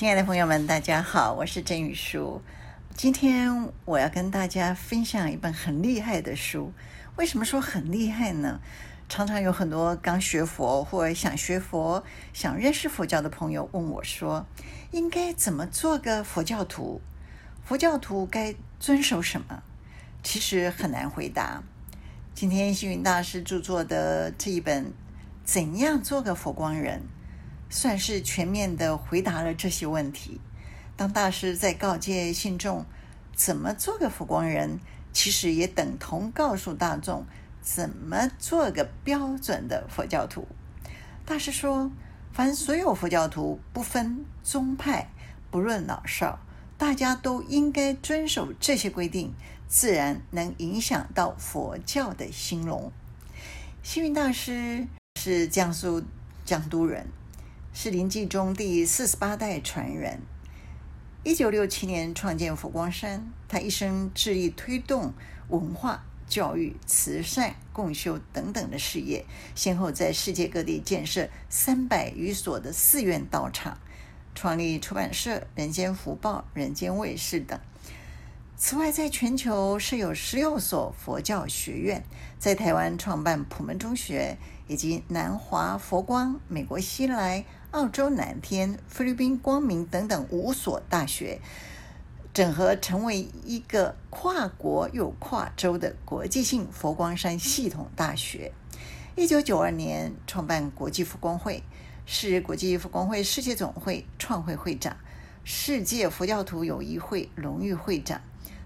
亲爱的朋友们，大家好，我是郑宇舒。今天我要跟大家分享一本很厉害的书。为什么说很厉害呢？常常有很多刚学佛或想学佛、想认识佛教的朋友问我说：“应该怎么做个佛教徒？佛教徒该遵守什么？”其实很难回答。今天星云大师著作的这一本《怎样做个佛光人》，算是全面地回答了这些问题。当大师在告诫信众怎么做个佛光人，其实也等同告诉大众。怎么做个标准的佛教徒？大师说，凡所有佛教徒，不分宗派，不论老少，大家都应该遵守这些规定，自然能影响到佛教的兴隆。星云大师是江苏江都人，是临济宗第四十八代传人。一九六七年创建佛光山，他一生致力推动文化。教育、慈善、共修等等的事业，先后在世界各地建设三百余所的寺院道场，创立出版社、人间福报、人间卫视等。此外，在全球设有十六所佛教学院，在台湾创办普门中学，以及南华佛光、美国西来、澳洲南天、菲律宾光明等等五所大学。整合成为一个跨国又跨州的国际性佛光山系统大学。一九九二年创办国际佛光会，是国际佛光会世界总会创会会长，世界佛教徒友谊会荣誉会长。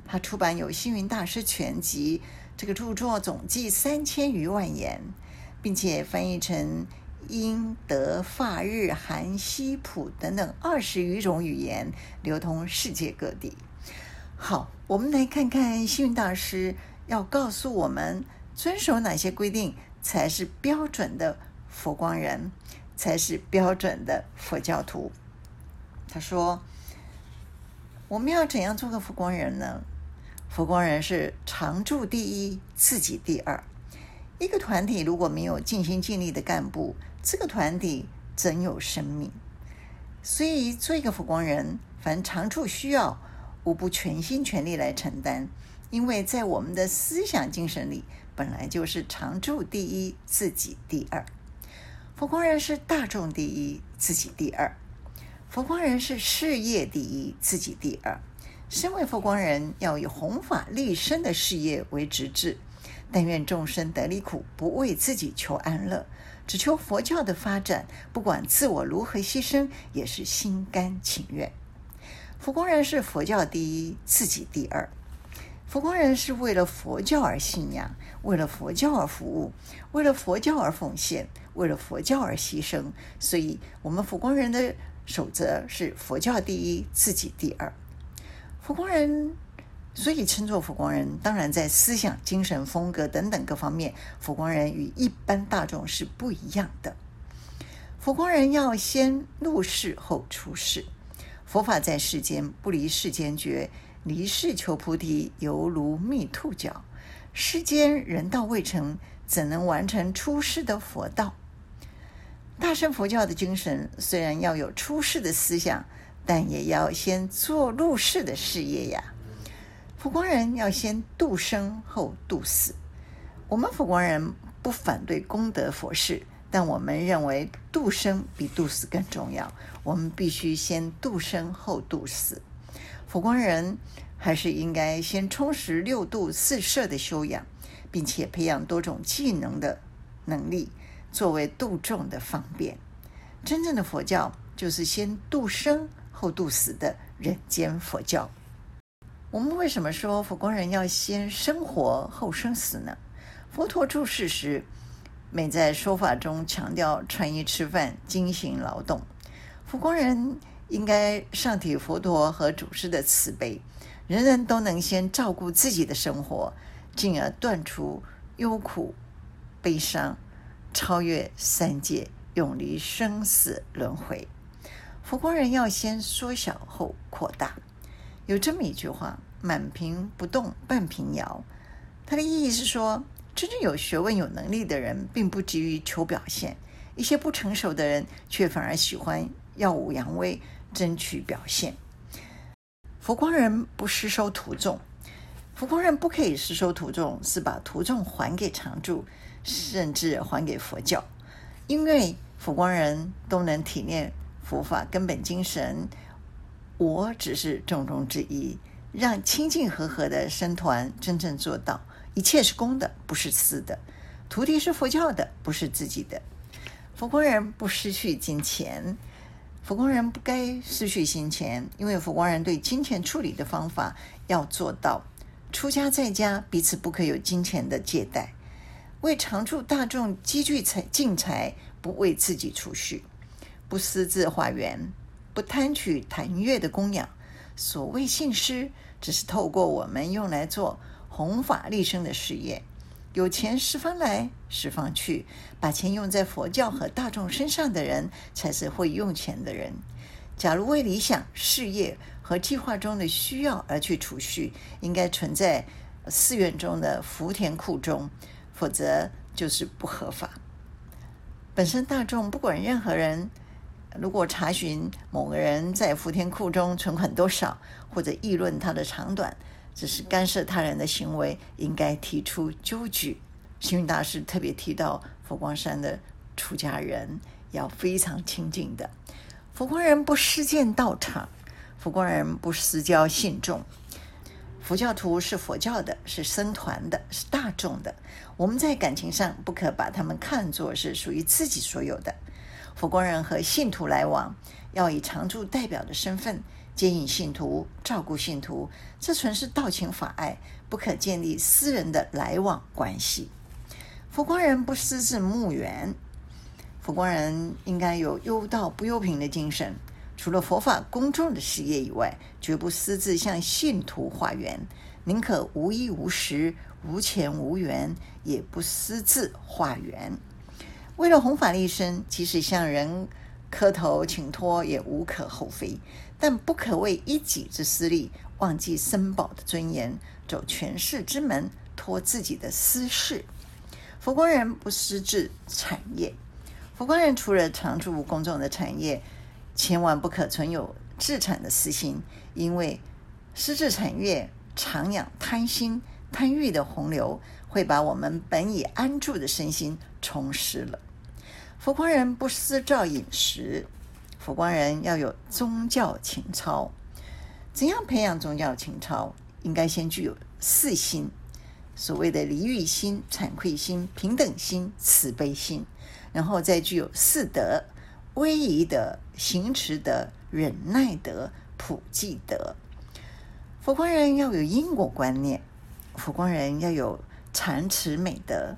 他出版有《星云大师全集》，这个著作总计三千余万言，并且翻译成。英、德、法、日、韩、西、普等等二十余种语言，流通世界各地。好，我们来看看星云大师要告诉我们，遵守哪些规定才是标准的佛光人，才是标准的佛教徒。他说：“我们要怎样做个佛光人呢？佛光人是常住第一，自己第二。一个团体如果没有尽心尽力的干部，这个团体怎有生命？所以做一个佛光人，凡长处需要，无不全心全力来承担。因为在我们的思想精神里，本来就是常住第一，自己第二。佛光人是大众第一，自己第二。佛光人是事业第一，自己第二。身为佛光人，要以弘法立身的事业为职志。但愿众生得离苦，不为自己求安乐，只求佛教的发展。不管自我如何牺牲，也是心甘情愿。佛光人是佛教第一，自己第二。佛光人是为了佛教而信仰，为了佛教而服务，为了佛教而奉献，为了佛教而牺牲。所以，我们佛光人的守则是佛教第一，自己第二。佛光人。所以称作佛光人，当然在思想、精神、风格等等各方面，佛光人与一般大众是不一样的。佛光人要先入世后出世，佛法在世间，不离世间觉，离世求菩提，犹如觅兔角。世间人道未成，怎能完成出世的佛道？大乘佛教的精神虽然要有出世的思想，但也要先做入世的事业呀。佛光人要先度生后度死。我们佛光人不反对功德佛事，但我们认为度生比度死更重要。我们必须先度生后度死。佛光人还是应该先充实六度四摄的修养，并且培养多种技能的能力，作为度众的方便。真正的佛教就是先度生后度死的人间佛教。我们为什么说佛光人要先生活后生死呢？佛陀住世时，每在说法中强调穿衣吃饭、精行劳动。佛光人应该上体佛陀和祖师的慈悲，人人都能先照顾自己的生活，进而断除忧苦、悲伤，超越三界，永离生死轮回。佛光人要先缩小后扩大。有这么一句话：“满瓶不动，半瓶摇。”它的意义是说，真正有学问、有能力的人，并不急于求表现；一些不成熟的人，却反而喜欢耀武扬威，争取表现。佛光人不施收徒众，佛光人不可以施收徒众，是把徒众还给常住，甚至还给佛教，因为佛光人都能体验佛法根本精神。我只是重中之一，让清净和合的僧团真正做到，一切是公的，不是私的。徒弟是佛教的，不是自己的。佛光人不失去金钱，佛光人不该失去金钱，因为佛光人对金钱处理的方法要做到：出家在家彼此不可有金钱的借贷，为常住大众积聚财净财，不为自己储蓄，不私自化缘，不贪取檀越的供养。所谓信施，只是透过我们用来做弘法利生的事业。有钱十方来，十方去。把钱用在佛教和大众身上的人，才是会用钱的人。假如为理想、事业和计划中的需要而去储蓄，应该存在寺院中的福田库中，否则就是不合法。本身大众不管任何人，如果查询某个人在福田库中存款多少，或者议论他的长短，只是干涉他人的行为，应该提出纠举。星云大师特别提到，佛光山的出家人要非常清净的。佛光人不私建道场，佛光人不私交信众。佛教徒是佛教的，是僧团的，是大众的。我们在感情上不可把他们看作是属于自己所有的。佛光人和信徒来往，要以常住代表的身份。接引信徒，照顾信徒，这纯是道情法爱，不可建立私人的来往关系。佛光人不私自募缘，佛光人应该有忧道不忧贫的精神。除了佛法公众的事业以外，绝不私自向信徒化缘，宁可无衣无食、无钱无缘，也不私自化缘。为了弘法利生，即使向人磕头请托，也无可厚非。但不可为一己之私利，忘记僧宝的尊严，走权势之门，托自己的私事。佛光人不私置产业，佛光人除了常住公众的产业，千万不可存有置产的私心，因为私置产业，常养贪心、贪欲的洪流，会把我们本已安住的身心冲失了。佛光人不私造饮食。佛光人要有宗教情操，怎样培养宗教情操？应该先具有四心，所谓的离欲心、惭愧心、平等心、慈悲心，然后再具有四德：威仪德、行持德、忍耐德、普济德。佛光人要有因果观念，佛光人要有惭耻美德。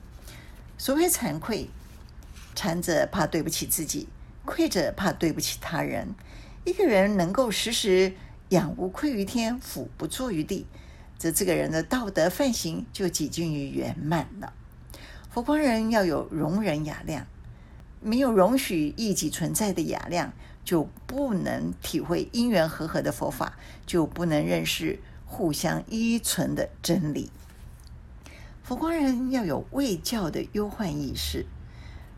所谓惭愧，惭者怕对不起自己。愧者怕对不起他人，一个人能够时时仰无愧于天，俯不怍于地，则这个人的道德范行就几近于圆满了。佛光人要有容忍雅量，没有容许异己存在的雅量，就不能体会因缘和合的佛法，就不能认识互相依存的真理。佛光人要有为教的忧患意识。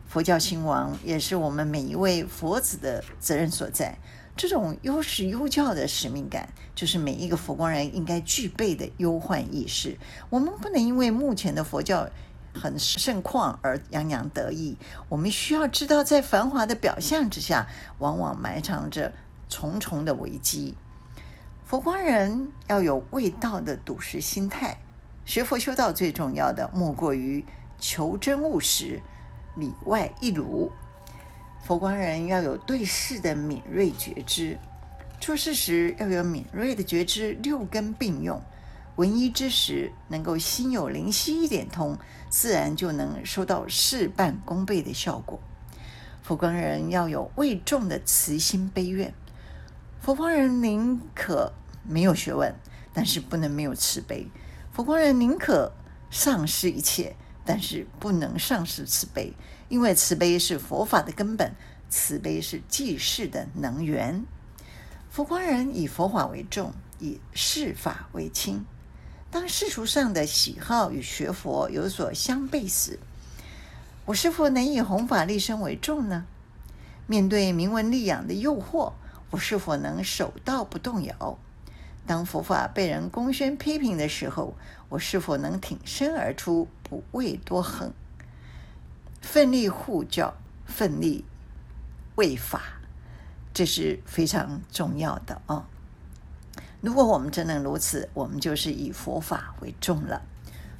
佛教兴亡，也是我们每一位佛子的责任所在。这种忧时忧教的使命感，就是每一个佛光人应该具备的忧患意识。我们不能因为目前的佛教很盛况而洋洋得意。我们需要知道，在繁华的表象之下，往往埋藏着重重的危机。佛光人要有味道的笃实心态。学佛修道最重要的，莫过于求真务实。里外一如，佛光人要有对事的敏锐觉知，做事时要有敏锐的觉知，六根并用。闻一之时，能够心有灵犀一点通，自然就能收到事半功倍的效果。佛光人要有为众的慈心悲愿，佛光人宁可没有学问，但是不能没有慈悲。佛光人宁可丧失一切。但是不能丧失慈悲，因为慈悲是佛法的根本，慈悲是济世的能源。佛光人以佛法为重，以事法为轻。当世俗上的喜好与学佛有所相悖时，我是否能以弘法利身为重呢？面对名闻利养的诱惑，我是否能守道不动摇？当佛法被人公宣批评的时候，我是否能挺身而出，不畏多横，奋力护教，奋力为法？这是非常重要的啊！如果我们真能如此，我们就是以佛法为重了。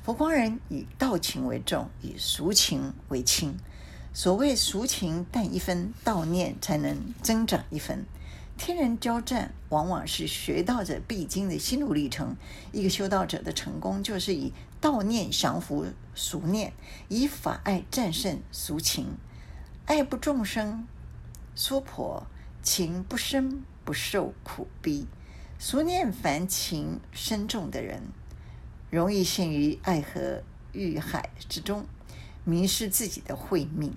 佛光人以道情为重，以俗情为轻。所谓俗情淡一分，道念才能增长一分。天人交战，往往是学道者必经的心路历程。一个修道者的成功，就是以道念降服俗念，以法爱战胜俗情。爱不众生，娑婆情不生，不受苦逼。俗念凡情深重的人，容易陷于爱河欲海之中，迷失自己的慧命。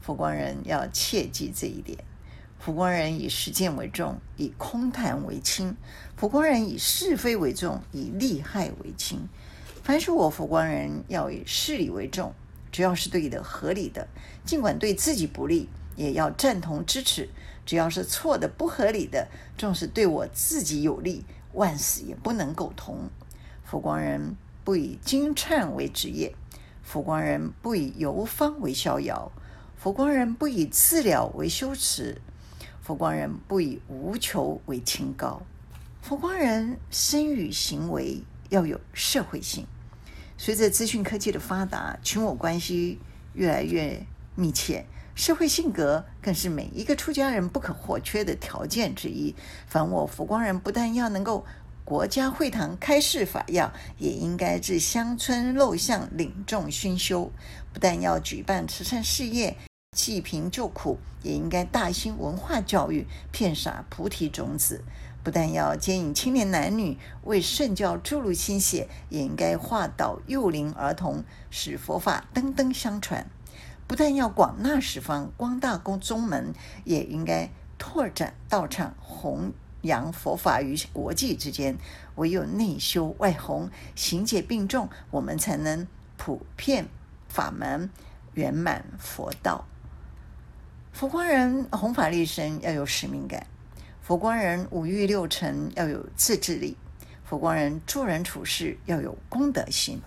佛光人要切记这一点。佛光人以实践为重，以空谈为轻；佛光人以是非为重，以利害为轻。凡是我佛光人要以事理为重，只要是对的、合理的，尽管对自己不利，也要赞同支持；只要是错的、不合理的，纵使对我自己有利，万死也不能苟同。佛光人不以经忏为职业，佛光人不以游方为逍遥，佛光人不以自疗为修持。佛光人不以无求为清高，佛光人身与行为要有社会性。随着资讯科技的发达，群我关系越来越密切，社会性格更是每一个出家人不可或缺的条件之一。凡我佛光人不但要能够国家会堂开示法要，也应该至乡村陋巷领众熏修；不但要举办慈善事业。济贫救苦，也应该大兴文化教育，遍洒菩提种子。不但要接引青年男女为圣教注入心血，也应该化导幼龄儿童，使佛法登登相传。不但要广纳十方，光大公宗门，也应该拓展道场，弘扬佛法于国际之间。唯有内修外弘，行解并重，我们才能普遍法门，圆满佛道。佛光人弘法利生要有使命感，佛光人五欲六尘要有自制力，佛光人做人处事要有公德心，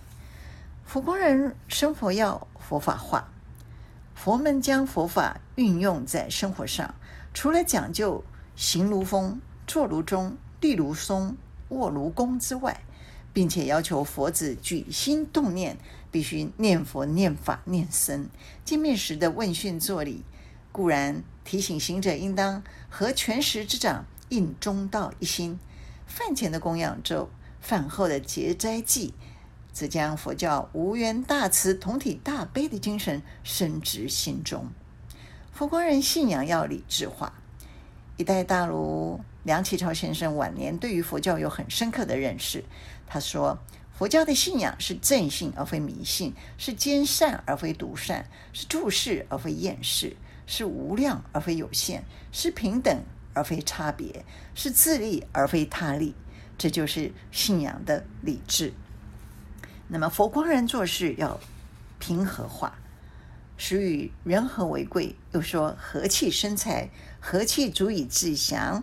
佛光人生活要佛法化。佛门将佛法运用在生活上，除了讲究行如风、坐如钟、立如松、卧如弓之外，并且要求佛子举心动念，必须念佛、念法、念僧。见面时的问讯作礼。固然提醒行者应当合全食之长，应中道一心。饭前的供养咒，饭后的结斋祭，则将佛教无缘大慈、同体大悲的精神深植心中。佛光人信仰要理智化。一代大儒梁启超先生晚年对于佛教有很深刻的认识。他说：“佛教的信仰是正信而非迷信，是兼善而非独善，是注释而非厌世。”是无量而非有限，是平等而非差别，是自利而非他利，这就是信仰的理智。那么佛光人做事要平和化，实与人和为贵。又说和气生财，和气足以自祥，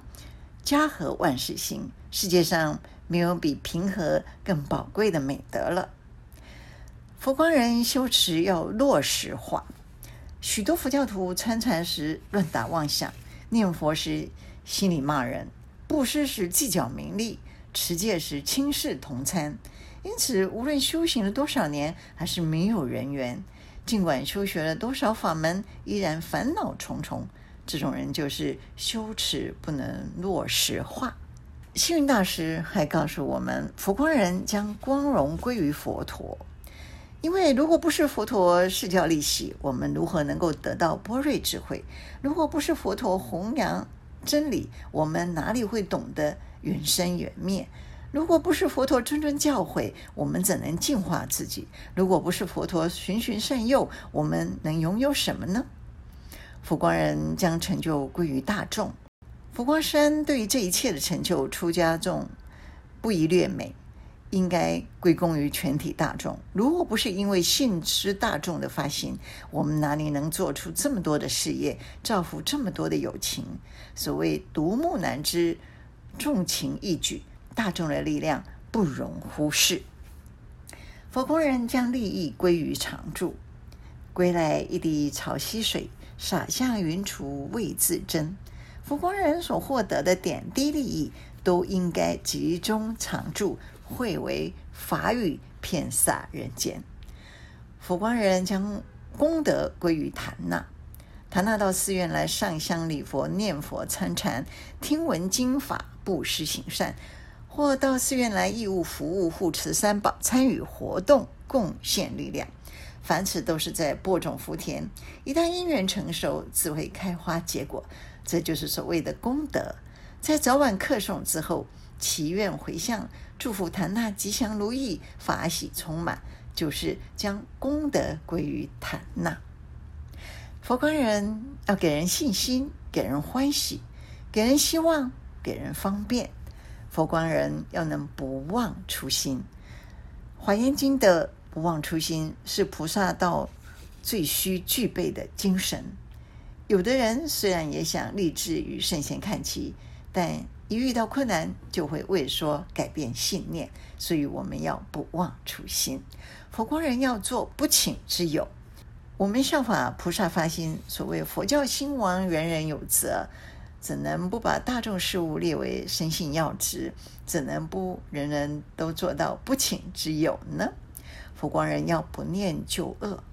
家和万事兴。世界上没有比平和更宝贵的美德了。佛光人修持要落实化。许多佛教徒参禅时乱打妄想，念佛时心里骂人，布施时计较名利，持戒时轻视同参。因此，无论修行了多少年，还是没有人缘。尽管修学了多少法门，依然烦恼重重。这种人就是羞耻不能落实化。星云大师还告诉我们，佛光人将光荣归于佛陀。因为如果不是佛陀释教利喜，我们如何能够得到般若智慧？如果不是佛陀弘扬真理，我们哪里会懂得缘生缘灭？如果不是佛陀谆谆教诲，我们怎能净化自己？如果不是佛陀循循善诱，我们能拥有什么呢？佛光人将成就归于大众。佛光山对于这一切的成就，出家众不宜略美。应该归功于全体大众。如果不是因为信之大众的发心，我们哪里能做出这么多的事业，造福这么多的友情？所谓独木难支，众情易举，大众的力量不容忽视。佛光人将利益归于常住，归来一滴潮汐水，洒向云厨未自珍。佛光人所获得的点滴利益，都应该集中常住。汇为法语，遍洒人间。佛光人将功德归于坛那，坛那到寺院来上香礼佛、念佛参禅、听闻经法、布施行善，或到寺院来义务服务、护持三宝、参与活动、贡献力量。凡此都是在播种福田，一旦因缘成熟，自会开花结果。这就是所谓的功德。在早晚课诵之后，祈愿回向。祝福檀那吉祥如意，法喜充满，就是将功德归于檀那。佛光人要给人信心，给人欢喜，给人希望，给人方便。佛光人要能不忘初心。华严经的不忘初心是菩萨道最需具备的精神。有的人虽然也想立志与圣贤看齐，但一遇到困难，就会畏缩改变信念，所以我们要不忘初心。佛光人要做不请之友。我们效法菩萨发心，所谓佛教兴亡，人人有责，怎能不把大众事务列为生信要职？怎能不人人都做到不请之友呢？佛光人要不念旧恶。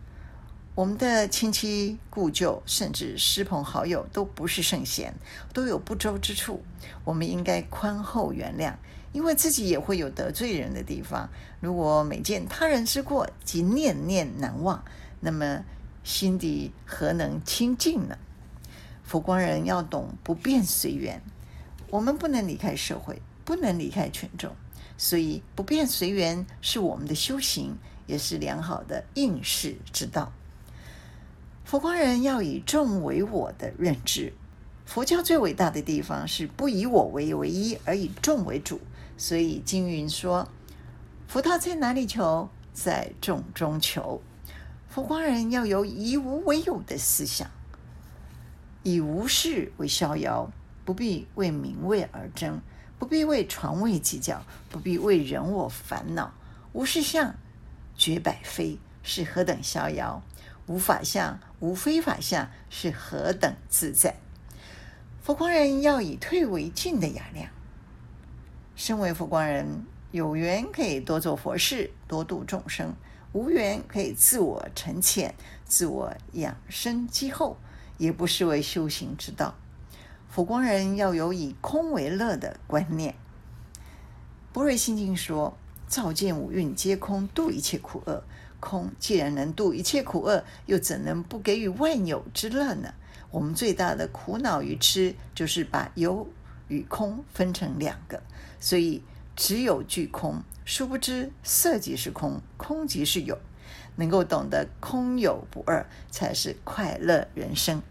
我们的亲戚故旧，甚至师朋好友，都不是圣贤，都有不周之处。我们应该宽厚原谅，因为自己也会有得罪人的地方。如果每见他人之过，即念念难忘，那么心底何能清净呢？佛光人要懂不变随缘，我们不能离开社会，不能离开群众，所以不变随缘是我们的修行，也是良好的应世之道。佛光人要以众为我的认知，佛教最伟大的地方是不以我为唯一，而以众为主。所以经云说：“佛道在哪里求？在众中求。”佛光人要有以无为有的思想，以无事为逍遥，不必为名位而争，不必为床位计较，不必为人我烦恼。无事相，绝百非，是何等逍遥？无法相，无非法相，是何等自在？佛光人要以退为进的雅量。身为佛光人，有缘可以多做佛事，多度众生；无缘可以自我沉潜，自我养生积厚，也不失为修行之道。佛光人要有以空为乐的观念。般若心经说：“照见五蕴皆空，度一切苦厄。”空既然能度一切苦厄，又怎能不给予万有之乐呢？我们最大的苦恼与痴，就是把有与空分成两个，所以只有具空，殊不知色即是空，空即是有。能够懂得空有不二，才是快乐人生。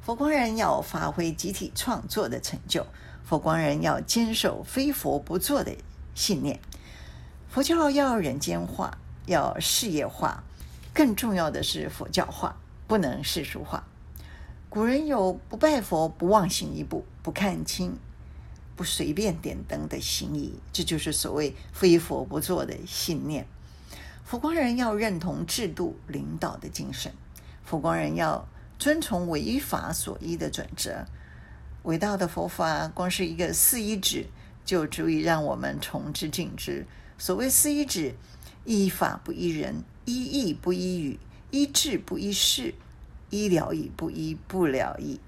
佛光人要发挥集体创作的成就，佛光人要坚守非佛不做的信念。佛教要人间化。要事业化，更重要的是佛教化，不能世俗化。古人有不拜佛、不妄行一步、不看清、不随便点灯的行仪，这就是所谓非佛不做的信念。佛光人要认同制度领导的精神，佛光人要遵从唯法所依的准则。伟大的佛法，光是一个四依止，就足以让我们从之敬之。所谓四依止。依法不依人，依义不依语，依智不依事，依了义不依不了义。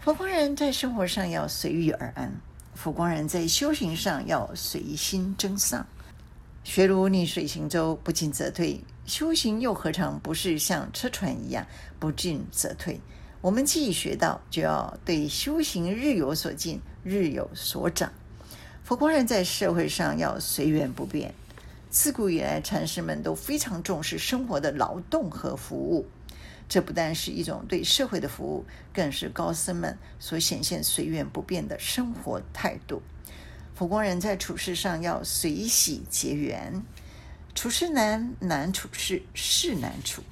佛光人在生活上要随遇而安，佛光人在修行上要随心增上。学如逆水行舟，不进则退。修行又何尝不是像车船一样，不进则退？我们既已学到，就要对修行日有所进，日有所长。佛光人在社会上要随缘不变。自古以来，禅师们都非常重视生活的劳动和服务，这不但是一种对社会的服务，更是高僧们所显现随缘不变的生活态度。佛光人在处事上要随喜结缘，处事难，难处事，事难处。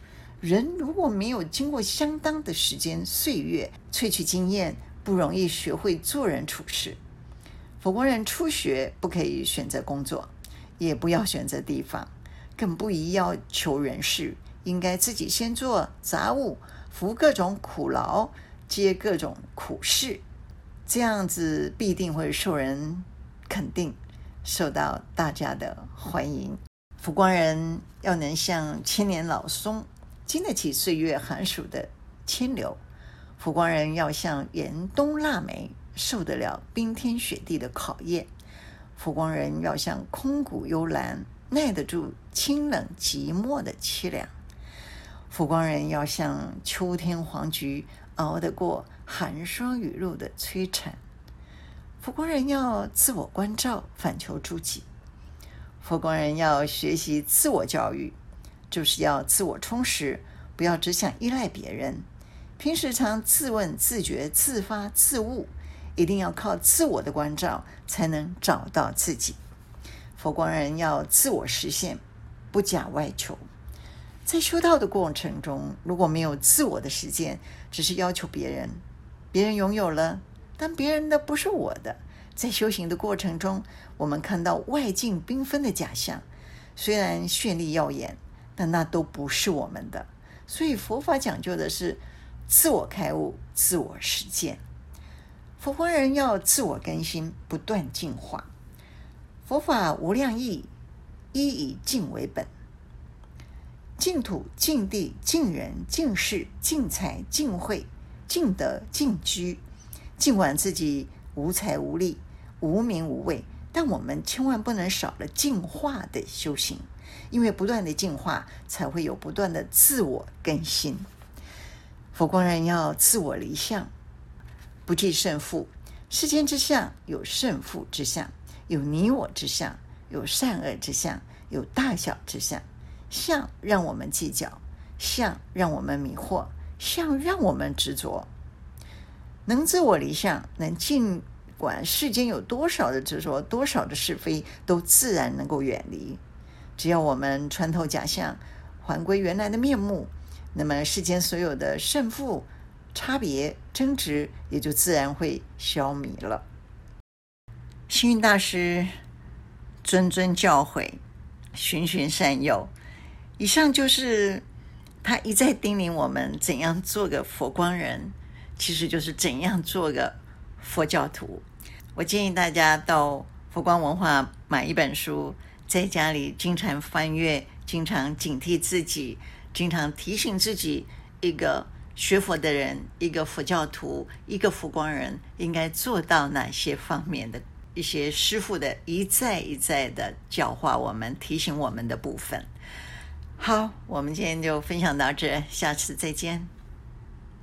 人如果没有经过相当的时间岁月萃取经验，不容易学会做人处事。佛光人初学不可以选择工作，也不要选择地方，更不宜要求人事，应该自己先做杂物，服各种苦劳，接各种苦事，这样子必定会受人肯定，受到大家的欢迎。浮光人要能像千年老松，经得起岁月寒暑的迁流；浮光人要像严冬腊梅，受得了冰天雪地的考验；佛光人要像空谷幽兰，耐得住清冷寂寞的凄凉；佛光人要像秋天黄菊，熬得过寒霜雨露的摧残。佛光人要自我关照，反求诸己；佛光人要学习自我教育，就是要自我充实，不要只想依赖别人。平时常自问自觉、自发自悟，一定要靠自我的关照，才能找到自己。佛光人要自我实现，不假外求。在修道的过程中，如果没有自我的实践，只是要求别人，别人拥有了。但别人的不是我的，在修行的过程中，我们看到外境缤纷的假象，虽然绚丽耀眼，但那都不是我们的。所以佛法讲究的是自我开悟、自我实践。佛光人要自我更新，不断进化。佛法无量义，一以净为本。净土、净地、净人、净事、净财、净慧、净德、净居。尽管自己无财无力、无名无位，但我们千万不能少了进化的修行，因为不断的进化，才会有不断的自我更新。佛光人要自我离相，不计胜负。世间之相有胜负之相，有你我之相，有善恶之相，有大小之相。相让我们计较，相让我们迷惑，相让我们执着。能自我离相，能尽管世间有多少的执着，多少的是非，都自然能够远离。只要我们穿透假象，还归原来的面目，那么世间所有的胜负、差别、争执，也就自然会消弭了。星云大师谆谆教诲，循循善诱。以上就是他一再叮咛我们怎样做个佛光人。其实就是怎样做个佛教徒。我建议大家到佛光文化买一本书，在家里经常翻阅，经常警惕自己，经常提醒自己，一个学佛的人，一个佛教徒，一个佛光人，应该做到哪些方面的一些师傅的一再一再的教化我们、提醒我们的部分。好，我们今天就分享到这，下次再见。